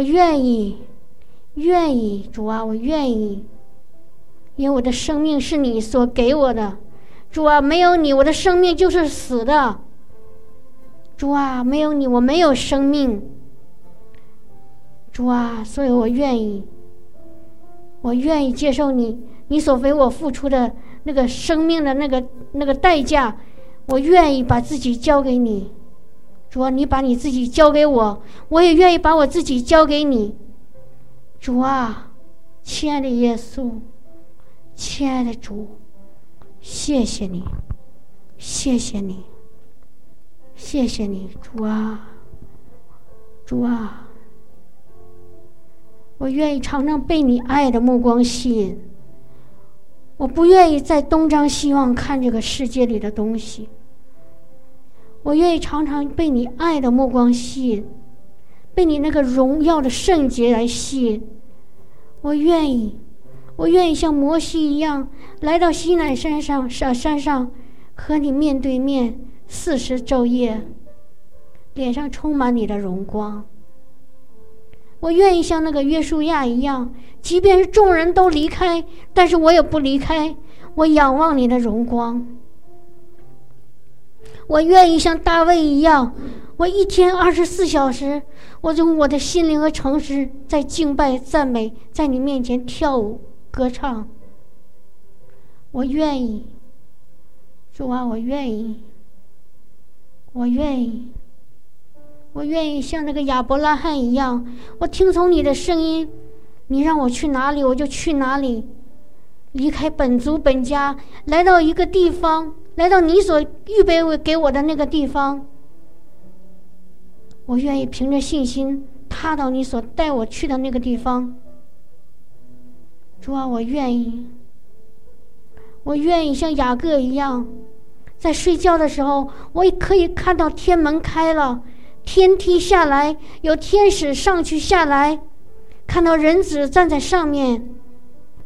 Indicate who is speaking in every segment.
Speaker 1: 我愿意，愿意，主啊，我愿意，因为我的生命是你所给我的，主啊，没有你，我的生命就是死的。主啊，没有你，我没有生命。主啊，所以我愿意，我愿意接受你，你所为我付出的那个生命的那个那个代价，我愿意把自己交给你。主啊，你把你自己交给我，我也愿意把我自己交给你。主啊，亲爱的耶稣，亲爱的主，谢谢你，谢谢你。谢谢你，主啊，主啊，我愿意常常被你爱的目光吸引。我不愿意再东张西望看这个世界里的东西。我愿意常常被你爱的目光吸引，被你那个荣耀的圣洁来吸引。我愿意，我愿意像摩西一样来到西奈山上上山上，和你面对面。四十昼夜，脸上充满你的荣光。我愿意像那个约书亚一样，即便是众人都离开，但是我也不离开。我仰望你的荣光。我愿意像大卫一样，我一天二十四小时，我用我的心灵和诚实在敬拜、赞美，在你面前跳舞、歌唱。我愿意，主啊，我愿意。我愿意，我愿意像那个亚伯拉罕一样，我听从你的声音，你让我去哪里，我就去哪里，离开本族本家，来到一个地方，来到你所预备给我的那个地方。我愿意凭着信心踏到你所带我去的那个地方。主啊，我愿意，我愿意像雅各一样。在睡觉的时候，我也可以看到天门开了，天梯下来，有天使上去下来，看到人子站在上面，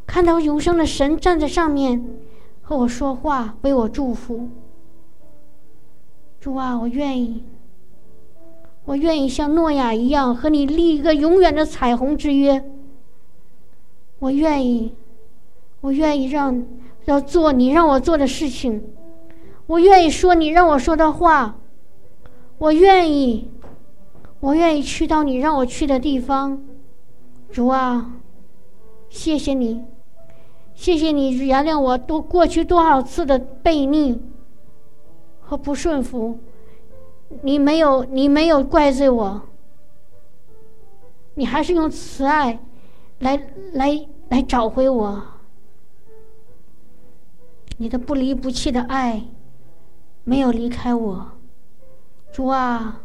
Speaker 1: 看到永生的神站在上面，和我说话，为我祝福。主啊，我愿意，我愿意像诺亚一样和你立一个永远的彩虹之约。我愿意，我愿意让要做你让我做的事情。我愿意说你让我说的话，我愿意，我愿意去到你让我去的地方，主啊，谢谢你，谢谢你原谅我多过去多少次的悖逆和不顺服，你没有你没有怪罪我，你还是用慈爱来来来找回我，你的不离不弃的爱。没有离开我，主啊！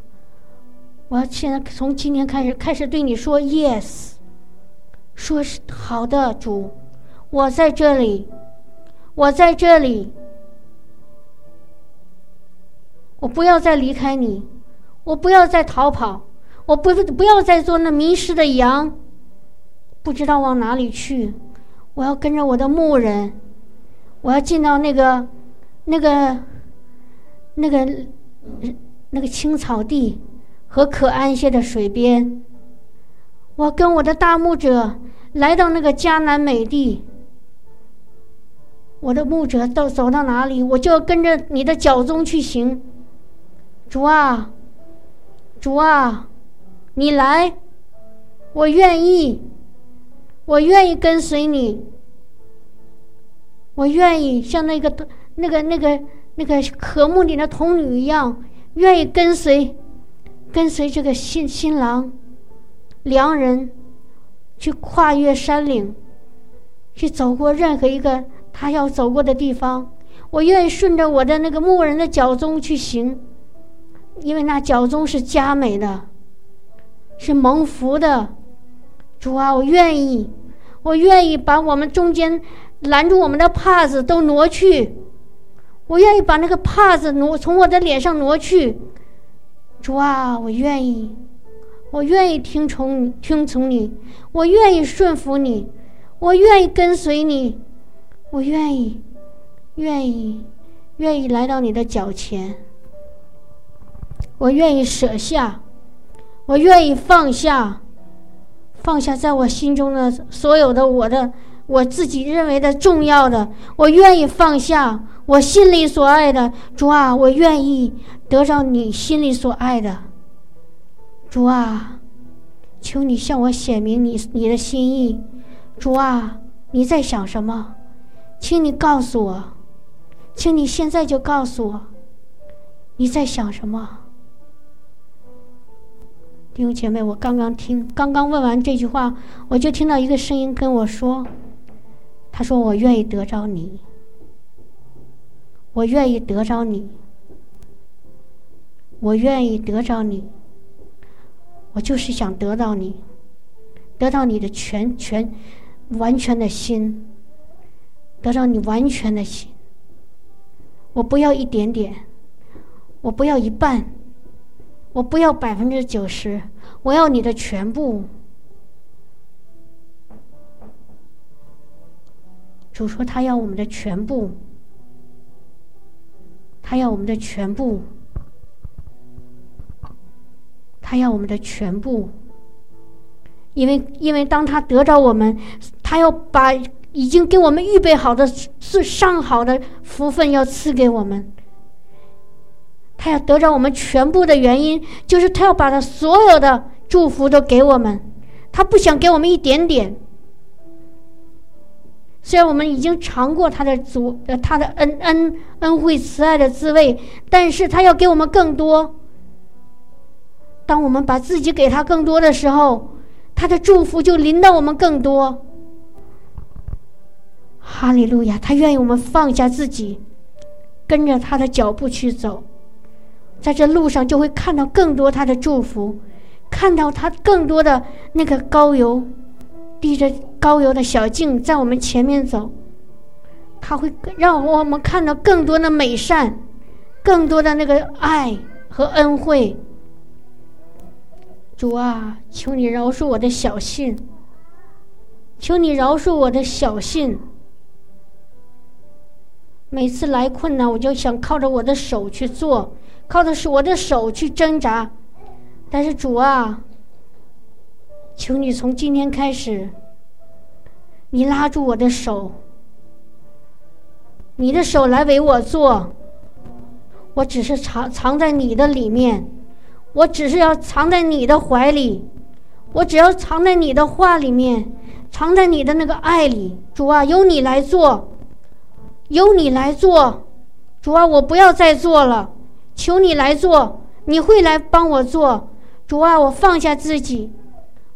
Speaker 1: 我要现在从今天开始开始对你说 yes，说是好的，主，我在这里，我在这里，我不要再离开你，我不要再逃跑，我不不要再做那迷失的羊，不知道往哪里去，我要跟着我的牧人，我要进到那个那个。那个那个青草地和可安歇的水边，我跟我的大牧者来到那个迦南美地。我的牧者到走到哪里，我就要跟着你的脚踪去行。主啊，主啊，你来，我愿意，我愿意跟随你，我愿意像那个那个那个。那个和睦里的童女一样，愿意跟随，跟随这个新新郎，良人，去跨越山岭，去走过任何一个他要走过的地方。我愿意顺着我的那个牧人的脚踪去行，因为那脚踪是佳美的，是蒙福的。主啊，我愿意，我愿意把我们中间拦住我们的帕子都挪去。我愿意把那个帕子挪从我的脸上挪去，主啊，我愿意，我愿意听从你，听从你，我愿意顺服你，我愿意跟随你，我愿意，愿意，愿意来到你的脚前，我愿意舍下，我愿意放下，放下在我心中的所有的我的我自己认为的重要的，我愿意放下我心里所爱的。主啊，我愿意得着你心里所爱的。主啊，求你向我显明你你的心意。主啊，你在想什么？请你告诉我，请你现在就告诉我，你在想什么？弟兄姐妹，我刚刚听，刚刚问完这句话，我就听到一个声音跟我说：“他说我愿意得着你，我愿意得着你，我愿意得着你，我就是想得到你，得到你的全全完全的心，得到你完全的心。我不要一点点，我不要一半。”我不要百分之九十，我要你的全部。主说他要我们的全部，他要我们的全部，他要我们的全部。因为，因为当他得着我们，他要把已经给我们预备好的、是上好的福分要赐给我们。他要得着我们全部的原因，就是他要把他所有的祝福都给我们，他不想给我们一点点。虽然我们已经尝过他的主呃他的恩恩恩惠慈爱的滋味，但是他要给我们更多。当我们把自己给他更多的时候，他的祝福就临到我们更多。哈利路亚！他愿意我们放下自己，跟着他的脚步去走。在这路上就会看到更多他的祝福，看到他更多的那个高油，滴着高油的小径在我们前面走，他会让我们看到更多的美善，更多的那个爱和恩惠。主啊，求你饶恕我的小信，求你饶恕我的小信。每次来困难，我就想靠着我的手去做。靠的是我的手去挣扎，但是主啊，求你从今天开始，你拉住我的手，你的手来为我做，我只是藏藏在你的里面，我只是要藏在你的怀里，我只要藏在你的话里面，藏在你的那个爱里。主啊，由你来做，由你来做，主啊，我不要再做了。求你来做，你会来帮我做，主啊，我放下自己，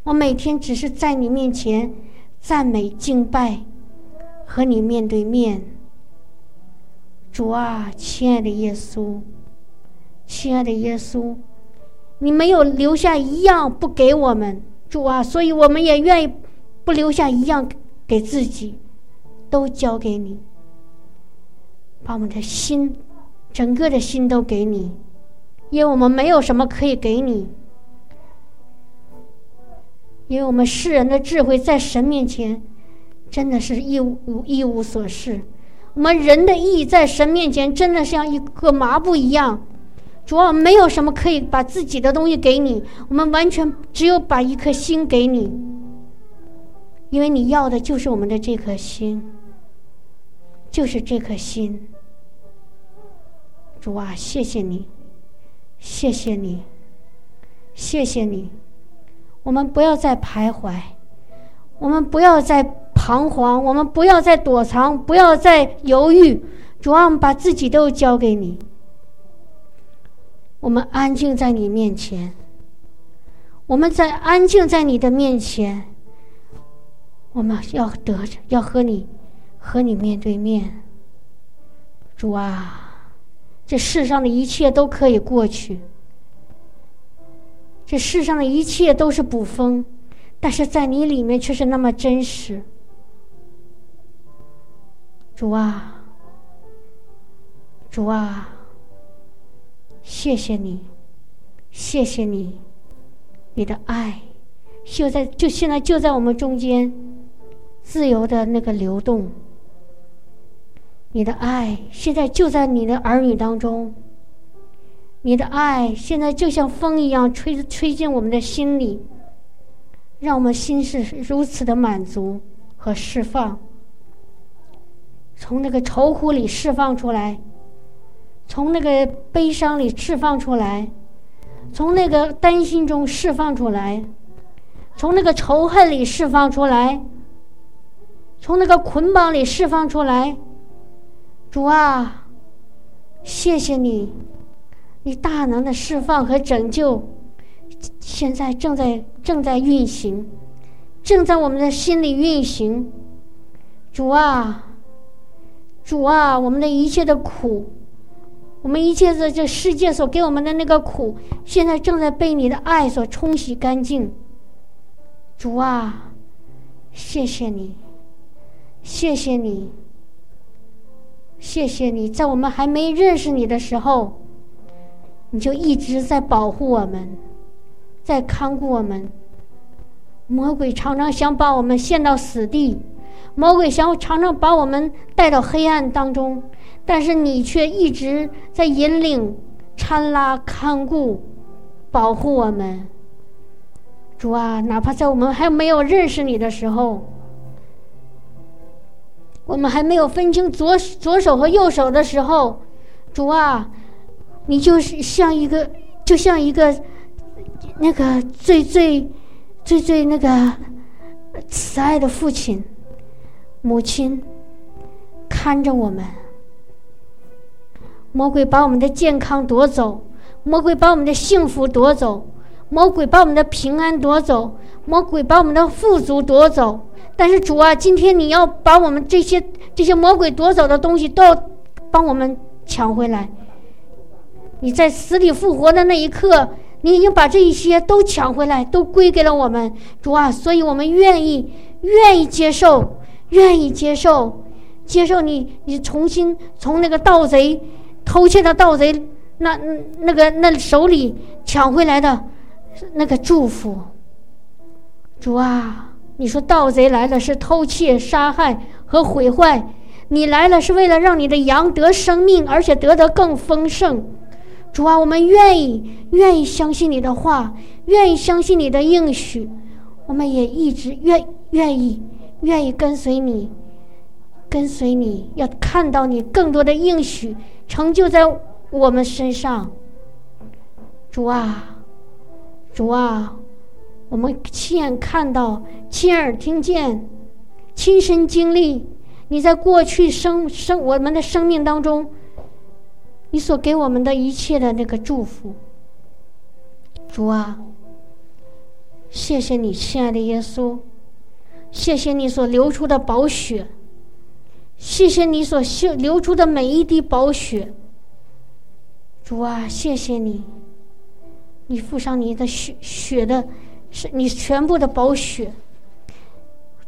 Speaker 1: 我每天只是在你面前赞美敬拜，和你面对面。主啊，亲爱的耶稣，亲爱的耶稣，你没有留下一样不给我们，主啊，所以我们也愿意不留下一样给自己，都交给你，把我们的心。整个的心都给你，因为我们没有什么可以给你，因为我们世人的智慧在神面前真的是一无一无所事，我们人的意义在神面前真的像一个麻布一样，主要没有什么可以把自己的东西给你，我们完全只有把一颗心给你，因为你要的就是我们的这颗心，就是这颗心。主啊，谢谢你，谢谢你，谢谢你。我们不要再徘徊，我们不要再彷徨，我们不要再躲藏，不要再犹豫。主啊，我们把自己都交给你。我们安静在你面前，我们在安静在你的面前，我们要得着，要和你和你面对面。主啊。这世上的一切都可以过去，这世上的一切都是捕风，但是在你里面却是那么真实。主啊，主啊，谢谢你，谢谢你，你的爱就在就现在就在我们中间，自由的那个流动。你的爱现在就在你的儿女当中，你的爱现在就像风一样吹吹进我们的心里，让我们心是如此的满足和释放，从那个愁苦里释放出来，从那个悲伤里释放出来，从那个担心中释放出来，从那个仇恨里释放出来，从那个捆绑里释放出来。主啊，谢谢你，你大能的释放和拯救。现在正在正在运行，正在我们的心里运行。主啊，主啊，我们的一切的苦，我们一切的这世界所给我们的那个苦，现在正在被你的爱所冲洗干净。主啊，谢谢你，谢谢你，谢谢你，在我们还没认识你的时候，你就一直在保护我们。在看顾我们，魔鬼常常想把我们陷到死地，魔鬼想常常把我们带到黑暗当中，但是你却一直在引领、搀拉、看顾、保护我们。主啊，哪怕在我们还没有认识你的时候，我们还没有分清左左手和右手的时候，主啊，你就是像一个，就像一个。那个最最最最那个慈爱的父亲、母亲看着我们，魔鬼把我们的健康夺走，魔鬼把我们的幸福夺走，魔鬼把我们的平安夺走，魔鬼把我们的富足夺走。但是主啊，今天你要把我们这些这些魔鬼夺走的东西都要帮我们抢回来。你在死里复活的那一刻。你已经把这一些都抢回来，都归给了我们，主啊！所以我们愿意，愿意接受，愿意接受，接受你，你重新从那个盗贼偷窃的盗贼那那个那手里抢回来的那个祝福。主啊，你说盗贼来了是偷窃、杀害和毁坏，你来了是为了让你的羊得生命，而且得得更丰盛。主啊，我们愿意愿意相信你的话，愿意相信你的应许，我们也一直愿愿意愿意跟随你，跟随你要看到你更多的应许成就在我们身上。主啊，主啊，我们亲眼看到，亲耳听见，亲身经历你在过去生生我们的生命当中。你所给我们的一切的那个祝福，主啊，谢谢你，亲爱的耶稣，谢谢你所流出的宝血，谢谢你所流流出的每一滴宝血，主啊，谢谢你，你付上你的血血的，是你全部的宝血，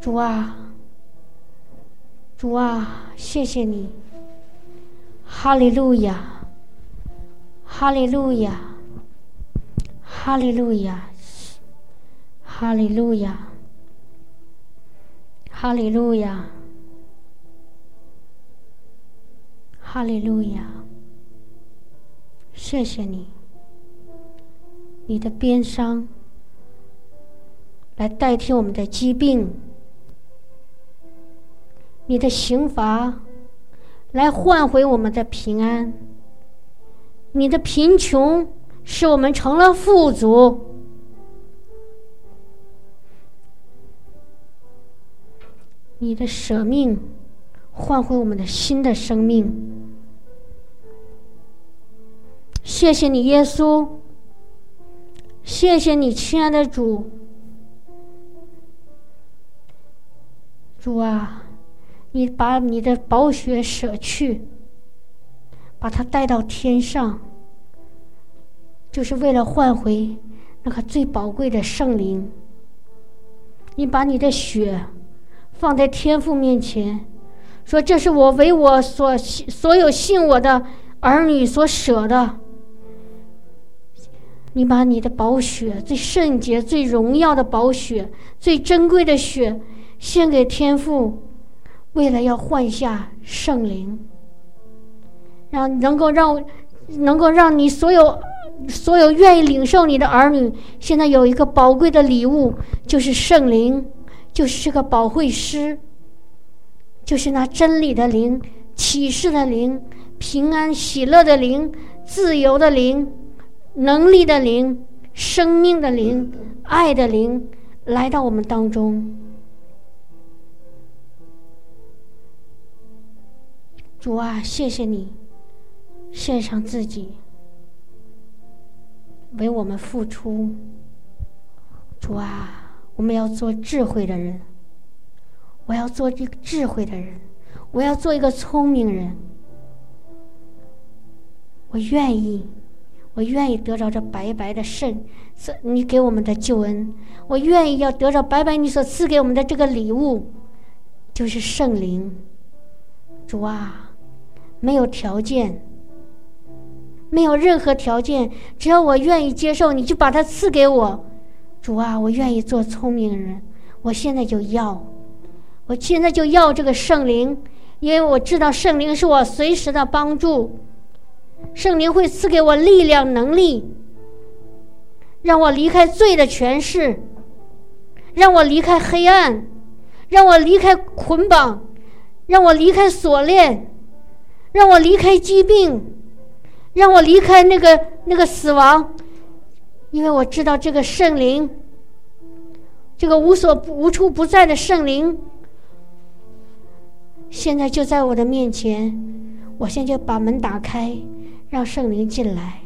Speaker 1: 主啊，主啊，谢谢你，哈利路亚。哈利路亚，哈利路亚，哈利路亚，哈利路亚，哈利路亚。谢谢你，你的鞭伤来代替我们的疾病，你的刑罚来换回我们的平安。你的贫穷使我们成了富足，你的舍命换回我们的新的生命。谢谢你，耶稣。谢谢你，亲爱的主。主啊，你把你的宝血舍去。把他带到天上，就是为了换回那个最宝贵的圣灵。你把你的血放在天父面前，说：“这是我为我所所有信我的儿女所舍的。”你把你的宝血，最圣洁、最荣耀的宝血、最珍贵的血献给天父，为了要换下圣灵。让能够让，能够让你所有所有愿意领受你的儿女，现在有一个宝贵的礼物，就是圣灵，就是这个保惠师，就是那真理的灵、启示的灵、平安喜乐的灵、自由的灵、能力的灵、生命的灵、爱的灵，来到我们当中。主啊，谢谢你，献上自己。为我们付出，主啊，我们要做智慧的人。我要做一个智慧的人，我要做一个聪明人。我愿意，我愿意得着这白白的圣，这你给我们的救恩。我愿意要得着白白你所赐给我们的这个礼物，就是圣灵。主啊，没有条件。没有任何条件，只要我愿意接受，你就把它赐给我。主啊，我愿意做聪明人，我现在就要，我现在就要这个圣灵，因为我知道圣灵是我随时的帮助，圣灵会赐给我力量、能力，让我离开罪的权势，让我离开黑暗，让我离开捆绑，让我离开锁链，让我离开疾病。让我离开那个那个死亡，因为我知道这个圣灵，这个无所无处不在的圣灵，现在就在我的面前。我现在就把门打开，让圣灵进来，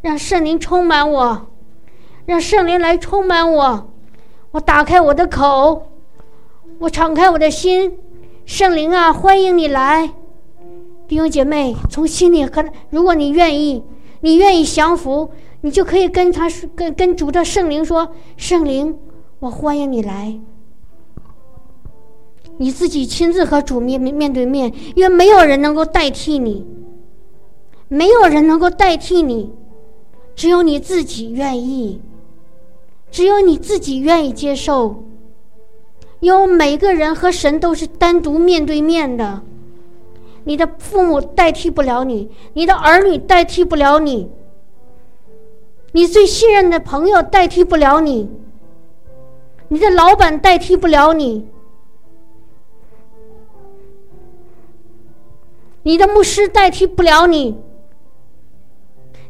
Speaker 1: 让圣灵充满我，让圣灵来充满我。我打开我的口，我敞开我的心，圣灵啊，欢迎你来。弟兄姐妹，从心里和如果你愿意，你愿意降服，你就可以跟他，跟跟主的圣灵说：“圣灵，我欢迎你来。”你自己亲自和主面面对面，因为没有人能够代替你，没有人能够代替你，只有你自己愿意，只有你自己愿意接受。因为每个人和神都是单独面对面的。你的父母代替不了你，你的儿女代替不了你，你最信任的朋友代替不了你，你的老板代替不了你，你的牧师代替不了你，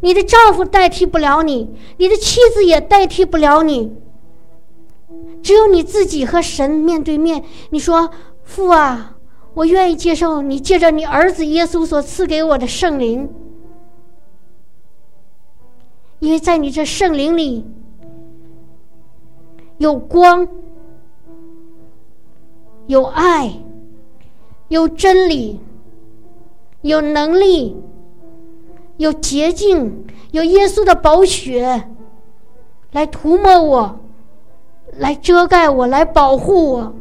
Speaker 1: 你的丈夫代替不了你，你的妻子也代替不了你，只有你自己和神面对面。你说父啊。我愿意接受你借着你儿子耶稣所赐给我的圣灵，因为在你这圣灵里有光、有爱、有真理、有能力、有洁净、有耶稣的宝血来涂抹我、来遮盖我、来保护我。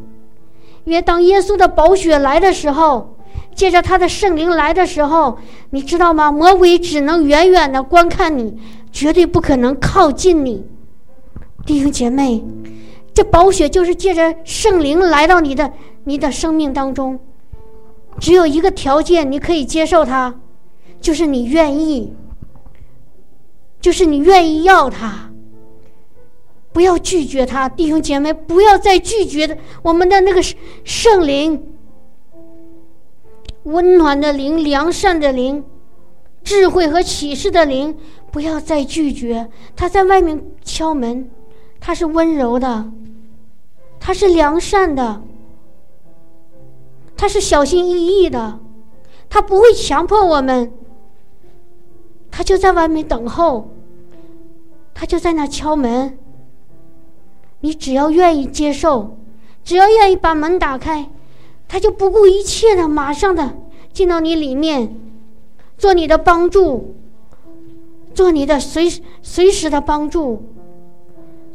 Speaker 1: 因为当耶稣的宝血来的时候，借着他的圣灵来的时候，你知道吗？魔鬼只能远远的观看你，绝对不可能靠近你。弟兄姐妹，这宝血就是借着圣灵来到你的你的生命当中，只有一个条件，你可以接受它，就是你愿意，就是你愿意要它。不要拒绝他，弟兄姐妹，不要再拒绝我们的那个圣灵，温暖的灵、良善的灵、智慧和启示的灵，不要再拒绝。他在外面敲门，他是温柔的，他是良善的，他是小心翼翼的，他不会强迫我们，他就在外面等候，他就在那敲门。你只要愿意接受，只要愿意把门打开，他就不顾一切的马上的进到你里面，做你的帮助，做你的随随时的帮助，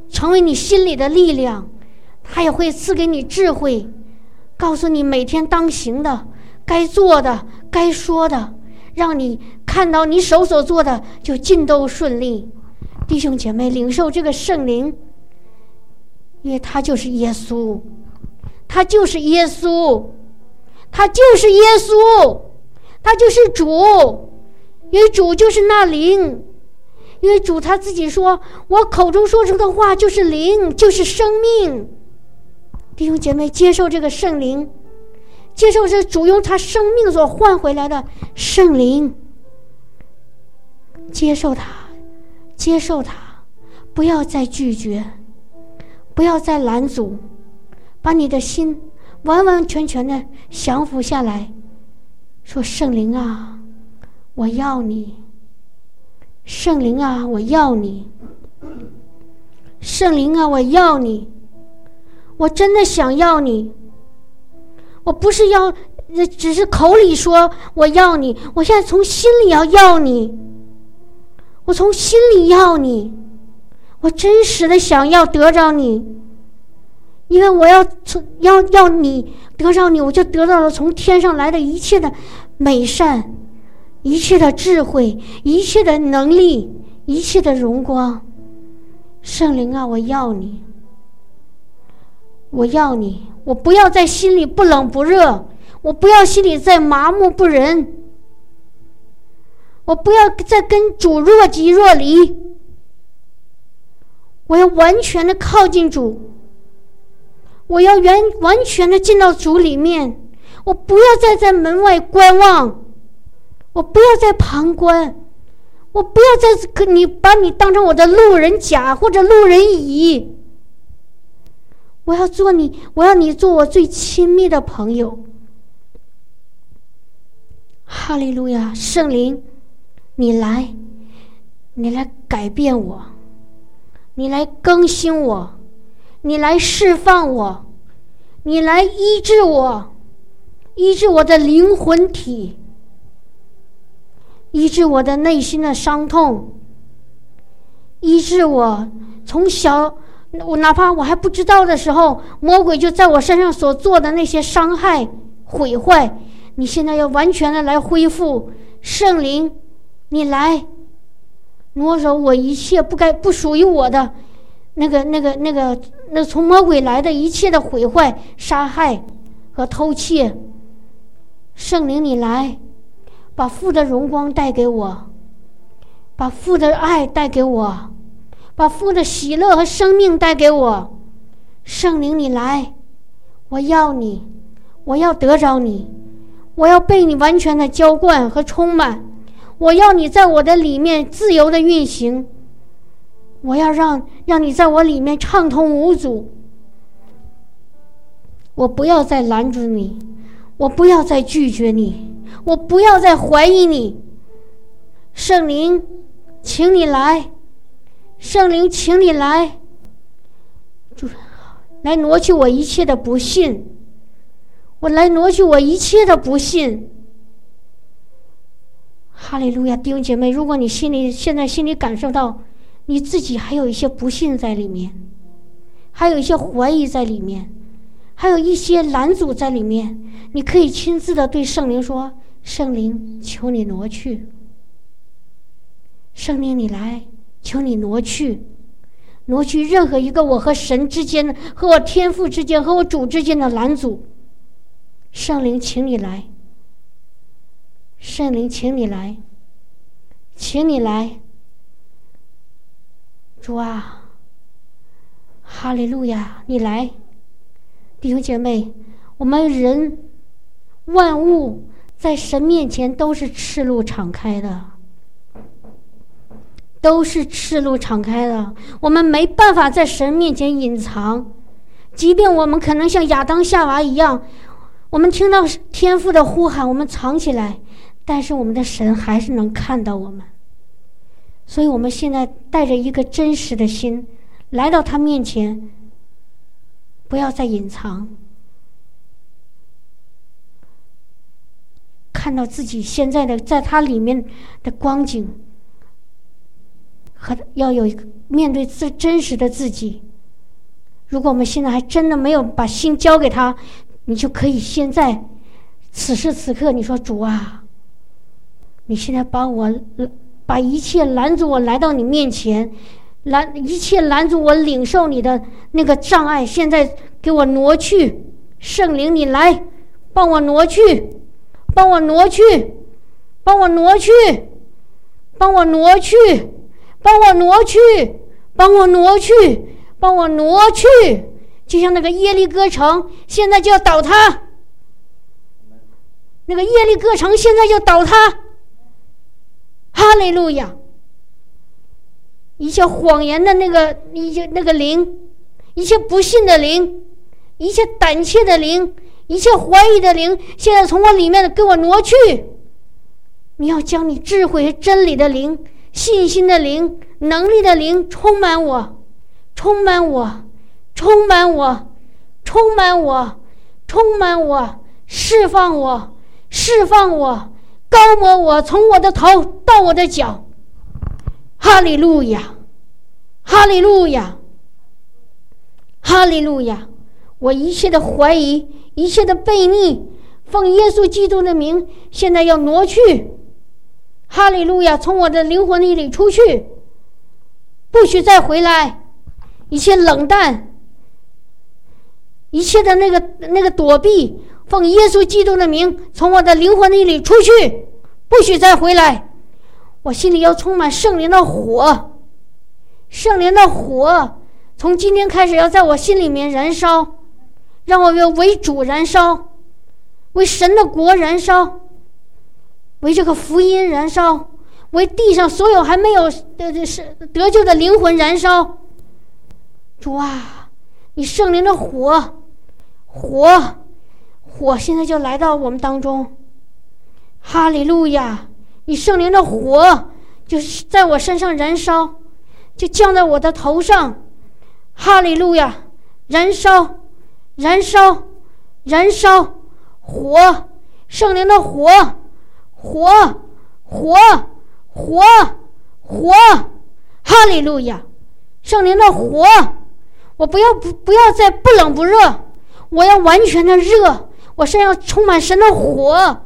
Speaker 1: 成为你心里的力量。他也会赐给你智慧，告诉你每天当行的、该做的、该说的，让你看到你手所做的就尽都顺利。弟兄姐妹，领受这个圣灵。因为他就是耶稣，他就是耶稣，他就是耶稣，他就是主。因为主就是那灵，因为主他自己说：“我口中说出的话就是灵，就是生命。”弟兄姐妹，接受这个圣灵，接受这主用他生命所换回来的圣灵，接受他，接受他，不要再拒绝，不要再拦阻，把你的心完完全全的降服下来，说：“圣灵啊，我要你。”圣灵啊，我要你！圣灵啊，我要你！我真的想要你！我不是要，只是口里说我要你，我现在从心里要要你。我从心里要你，我真实的想要得着你，因为我要从要要你得着你，我就得到了从天上来的一切的美善。一切的智慧，一切的能力，一切的荣光，圣灵啊，我要你！我要你！我不要在心里不冷不热，我不要心里再麻木不仁，我不要再跟主若即若离，我要完全的靠近主，我要完完全的进到主里面，我不要再在门外观望。我不要再旁观，我不要再跟你把你当成我的路人甲或者路人乙。我要做你，我要你做我最亲密的朋友。哈利路亚，圣灵，你来，你来改变我，你来更新我，你来释放我，你来医治我，医治我的灵魂体。医治我的内心的伤痛，医治我从小我哪怕我还不知道的时候，魔鬼就在我身上所做的那些伤害毁坏，你现在要完全的来恢复圣灵，你来挪走我一切不该不属于我的那个那个那个那从魔鬼来的一切的毁坏、杀害和偷窃，圣灵你来。把父的荣光带给我，把父的爱带给我，把父的喜乐和生命带给我。圣灵，你来，我要你，我要得着你，我要被你完全的浇灌和充满。我要你在我的里面自由的运行。我要让让你在我里面畅通无阻。我不要再拦住你，我不要再拒绝你。我不要再怀疑你，圣灵，请你来，圣灵，请你来，主，来挪去我一切的不信，我来挪去我一切的不信。哈利路亚，弟兄姐妹，如果你心里现在心里感受到你自己还有一些不信在里面，还有一些怀疑在里面，还有一些拦阻在里面，你可以亲自的对圣灵说。圣灵，求你挪去。圣灵，你来，求你挪去，挪去任何一个我和神之间、和我天父之间、和我主之间的拦阻。圣灵，请你来。圣灵，请你来，请你来。主啊，哈利路亚，你来，弟兄姐妹，我们人万物。在神面前都是赤露敞开的，都是赤露敞开的。我们没办法在神面前隐藏，即便我们可能像亚当夏娃一样，我们听到天父的呼喊，我们藏起来，但是我们的神还是能看到我们。所以，我们现在带着一个真实的心来到他面前，不要再隐藏。看到自己现在的在他里面的光景，和要有一个面对最真实的自己。如果我们现在还真的没有把心交给他，你就可以现在此时此刻你说主啊，你现在把我把一切拦阻我来到你面前，拦一切拦阻我领受你的那个障碍，现在给我挪去，圣灵你来帮我挪去。帮我挪去，帮我挪去，帮我挪去，帮我挪去，帮我挪去，帮我挪去，就像那个耶利哥城现在就要倒塌，那个耶利哥城现在就倒塌。哈利路亚！一切谎言的那个一些那个灵，一切不信的灵，一切胆怯的灵，一切怀疑的灵，现在从我里面给我挪去。你要将你智慧和、真理的灵、信心的灵、能力的灵充满我，充满我，充满我，充满我，充满我，释放我，释放我。高摩我从我的头到我的脚，哈利路亚，哈利路亚，哈利路亚！我一切的怀疑，一切的悖逆，奉耶稣基督的名，现在要挪去，哈利路亚！从我的灵魂里出去，不许再回来！一切冷淡，一切的那个那个躲避。奉耶稣基督的名，从我的灵魂那里出去，不许再回来。我心里要充满圣灵的火，圣灵的火从今天开始要在我心里面燃烧，让我要为主燃烧，为神的国燃烧，为这个福音燃烧，为地上所有还没有的是得救的灵魂燃烧。主啊，你圣灵的火，火。火现在就来到我们当中，哈利路亚！你圣灵的火就是在我身上燃烧，就降在我的头上，哈利路亚！燃烧，燃烧，燃烧！火，圣灵的火，火，火，火，火！哈利路亚！圣灵的火，我不要不不要再不冷不热，我要完全的热。我身上充满神的火，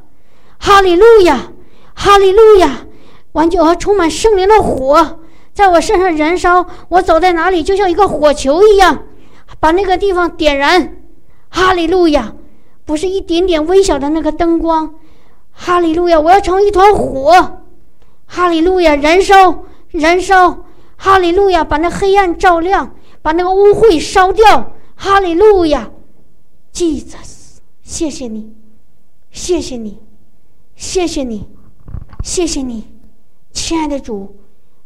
Speaker 1: 哈利路亚，哈利路亚！完全和充满圣灵的火在我身上燃烧。我走在哪里，就像一个火球一样，把那个地方点燃。哈利路亚，不是一点点微小的那个灯光。哈利路亚，我要成为一团火。哈利路亚，燃烧，燃烧！哈利路亚，把那黑暗照亮，把那个污秽烧掉。哈利路亚，Jesus。谢谢你，谢谢你，谢谢你，谢谢你，亲爱的主，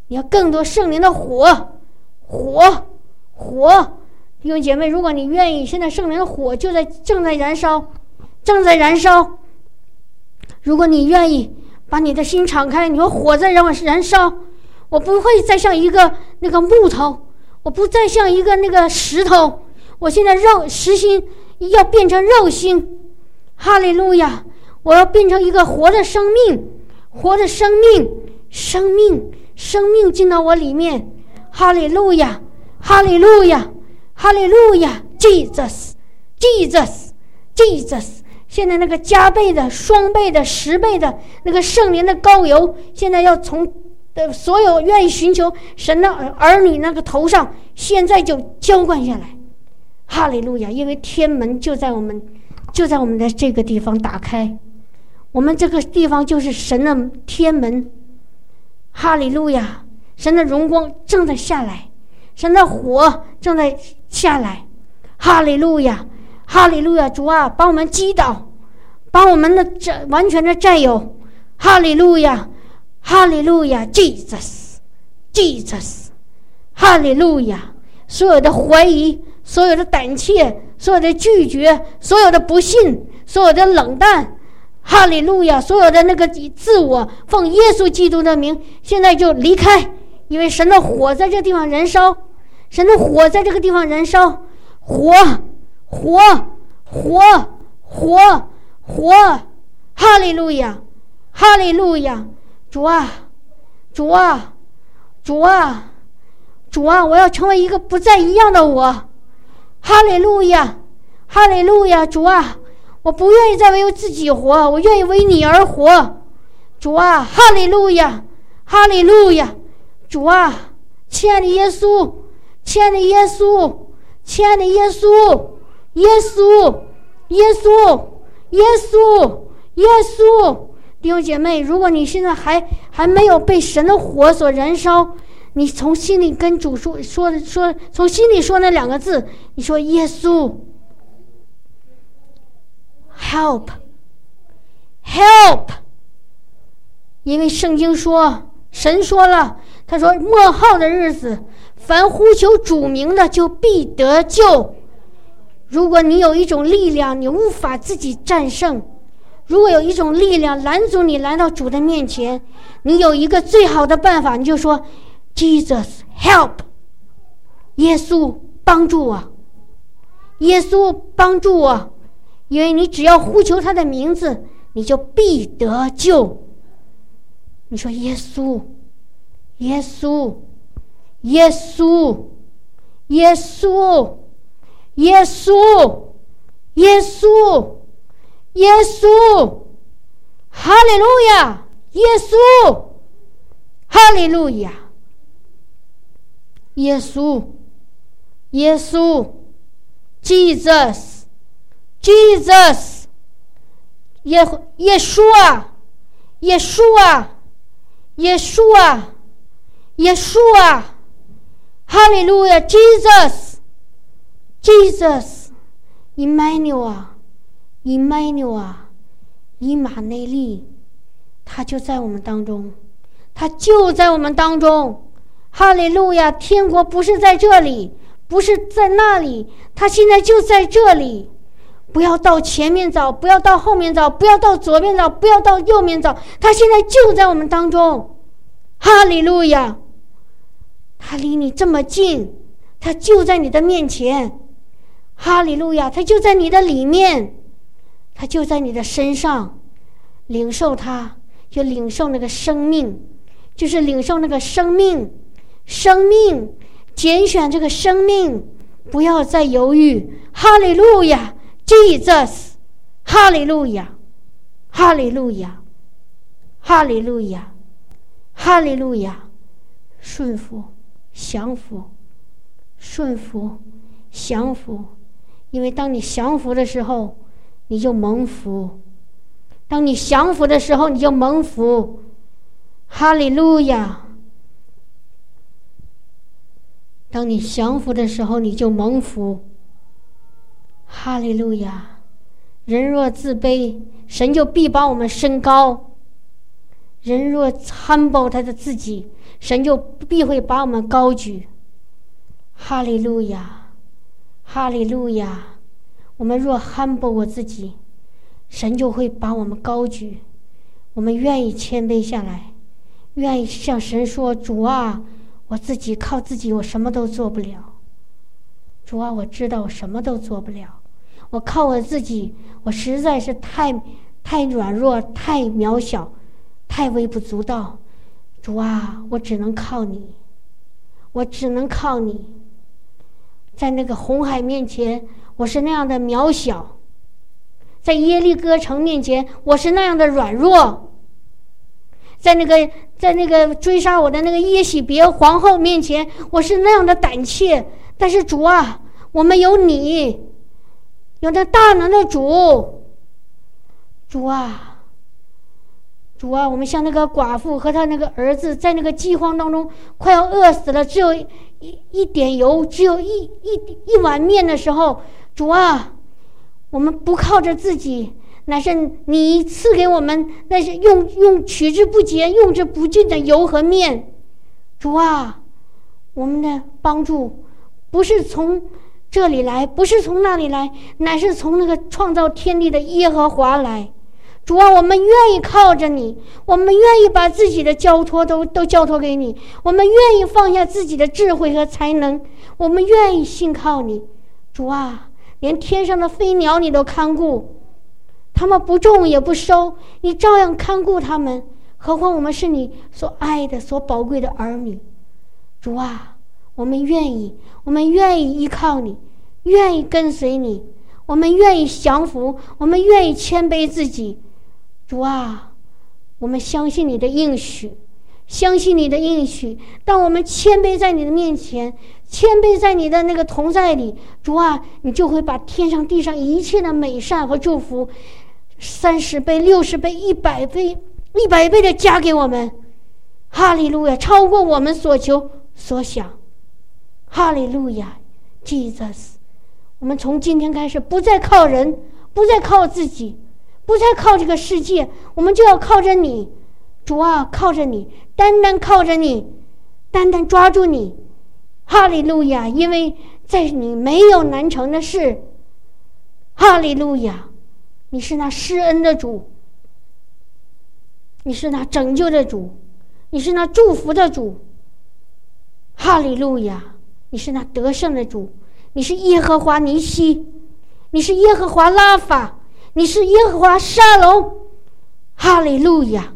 Speaker 1: 你要更多圣灵的火，火，火！弟兄姐妹，如果你愿意，现在圣灵的火就在正在燃烧，正在燃烧。如果你愿意把你的心敞开，你说火在让我燃烧，我不会再像一个那个木头，我不再像一个那个石头，我现在肉实心。要变成肉心，哈利路亚！我要变成一个活的生命，活的生命，生命，生命进到我里面，哈利路亚，哈利路亚，哈利路亚！Jesus，Jesus，Jesus！现在那个加倍的、双倍的、十倍的那个圣灵的高油，现在要从的所有愿意寻求神的儿女那个头上，现在就浇灌下来。哈利路亚！因为天门就在我们，就在我们的这个地方打开，我们这个地方就是神的天门。哈利路亚！神的荣光正在下来，神的火正在下来。哈利路亚！哈利路亚！主啊，把我们击倒，把我们的这完全的占有。哈利路亚！哈利路亚！Jesus，Jesus！哈利路亚！所有的怀疑。所有的胆怯，所有的拒绝，所有的不信，所有的冷淡，哈利路亚！所有的那个自我，奉耶稣基督的名，现在就离开，因为神的火在这地方燃烧，神的火在这个地方燃烧，火，火，火，火，火，哈利路亚，哈利路亚！主啊，主啊，主啊，主啊！我要成为一个不再一样的我。哈利路亚，哈利路亚，主啊，我不愿意再为自己活，我愿意为你而活，主啊，哈利路亚，哈利路亚，主啊，亲爱的耶稣，亲爱的耶稣，亲爱的耶稣，耶稣，耶稣，耶稣，耶稣，弟兄姐妹，如果你现在还还没有被神的火所燃烧，你从心里跟主说说说，从心里说那两个字，你说耶稣，help，help，因为圣经说，神说了，他说末后的日子，凡呼求主名的，就必得救。如果你有一种力量，你无法自己战胜；如果有一种力量拦阻你来到主的面前，你有一个最好的办法，你就说。Jesus help，耶稣帮助我，耶稣帮助我，因为你只要呼求他的名字，你就必得救。你说耶稣，耶稣，耶稣，耶稣，耶稣，耶稣，耶稣，哈利路亚，耶稣，哈利路亚。耶稣，耶稣，Jesus，Jesus，耶耶稣啊，耶稣啊，耶稣啊，耶稣啊，哈利路亚，Jesus，Jesus，Emmanuel，Emmanuel，以马内利，他就在我们当中，他就在我们当中。哈利路亚！天国不是在这里，不是在那里，他现在就在这里。不要到前面找，不要到后面找，不要到左边找，不要到右面找，他现在就在我们当中。哈利路亚！他离你这么近，他就在你的面前。哈利路亚！他就在你的里面，他就在你的身上。领受他，就领受那个生命，就是领受那个生命。生命，拣选这个生命，不要再犹豫。哈利路亚，Jesus，哈利路亚，哈利路亚，哈利路亚，哈利路亚，顺服，降服，顺服，降服。因为当你降服的时候，你就蒙福；当你降服的时候，你就蒙福。哈利路亚。当你降服的时候，你就蒙福。哈利路亚！人若自卑，神就必把我们升高；人若参保他的自己，神就必会把我们高举。哈利路亚！哈利路亚！我们若 humble 我自己，神就会把我们高举。我们愿意谦卑下来，愿意向神说：“主啊！”我自己靠自己，我什么都做不了。主啊，我知道我什么都做不了。我靠我自己，我实在是太太软弱、太渺小、太微不足道。主啊，我只能靠你，我只能靠你。在那个红海面前，我是那样的渺小；在耶利哥城面前，我是那样的软弱。在那个在那个追杀我的那个耶喜别皇后面前，我是那样的胆怯。但是主啊，我们有你，有那大能的主。主啊，主啊，我们像那个寡妇和他那个儿子，在那个饥荒当中快要饿死了，只有一一点油，只有一一一碗面的时候，主啊，我们不靠着自己。乃是你赐给我们，那是用用取之不竭、用之不尽的油和面，主啊，我们的帮助不是从这里来，不是从那里来，乃是从那个创造天地的耶和华来。主啊，我们愿意靠着你，我们愿意把自己的交托都都交托给你，我们愿意放下自己的智慧和才能，我们愿意信靠你。主啊，连天上的飞鸟你都看顾。他们不种也不收，你照样看顾他们。何况我们是你所爱的、所宝贵的儿女，主啊，我们愿意，我们愿意依靠你，愿意跟随你，我们愿意降服，我们愿意谦卑自己。主啊，我们相信你的应许，相信你的应许。当我们谦卑在你的面前，谦卑在你的那个同在里，主啊，你就会把天上地上一切的美善和祝福。三十倍、六十倍、一百倍、一百倍的加给我们，哈利路亚！超过我们所求所想。哈利路亚，Jesus！我们从今天开始，不再靠人，不再靠自己，不再靠这个世界，我们就要靠着你，主啊，靠着你，单单靠着你，单单抓住你。哈利路亚！因为在你没有难成的事。哈利路亚！你是那施恩的主，你是那拯救的主，你是那祝福的主。哈利路亚！你是那得胜的主，你是耶和华尼西，你是耶和华拉法，你是耶和华沙龙。哈利路亚！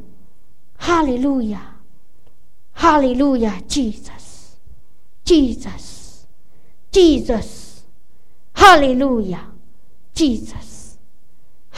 Speaker 1: 哈利路亚！哈利路亚！Jesus，Jesus，Jesus！哈利路亚！Jesus。